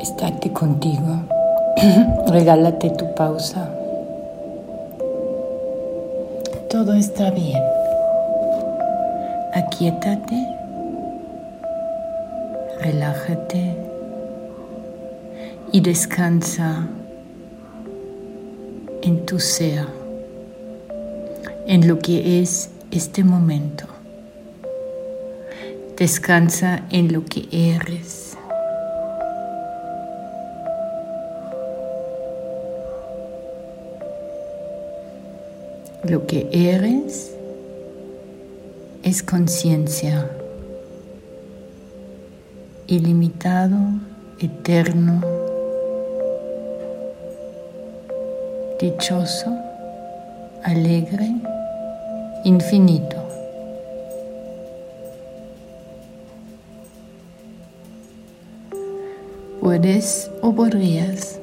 Estate contigo. Regálate tu pausa. Todo está bien. Aquietate. Relájate. Y descansa en tu ser, en lo que es este momento. Descansa en lo que eres. Lo que eres es conciencia, ilimitado, eterno, dichoso, alegre, infinito. Puedes o podrías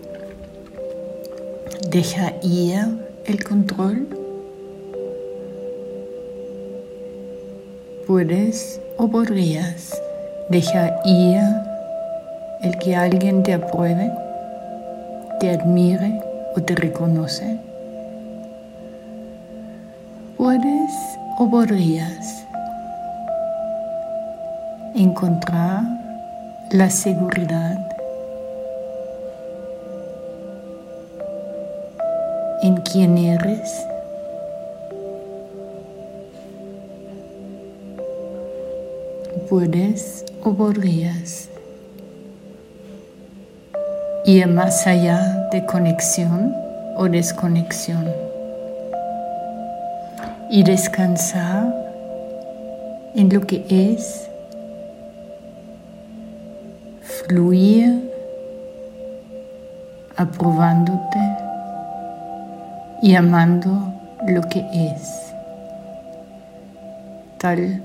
dejar ir el control. Puedes o podrías dejar ir el que alguien te apruebe, te admire o te reconoce. Puedes o podrías encontrar la seguridad en quién eres. Puedes o podrías ir más allá de conexión o desconexión y descansar en lo que es fluir aprobándote y amando lo que es, tal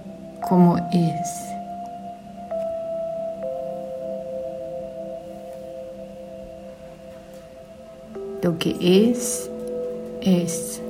como es. Lo que es, es.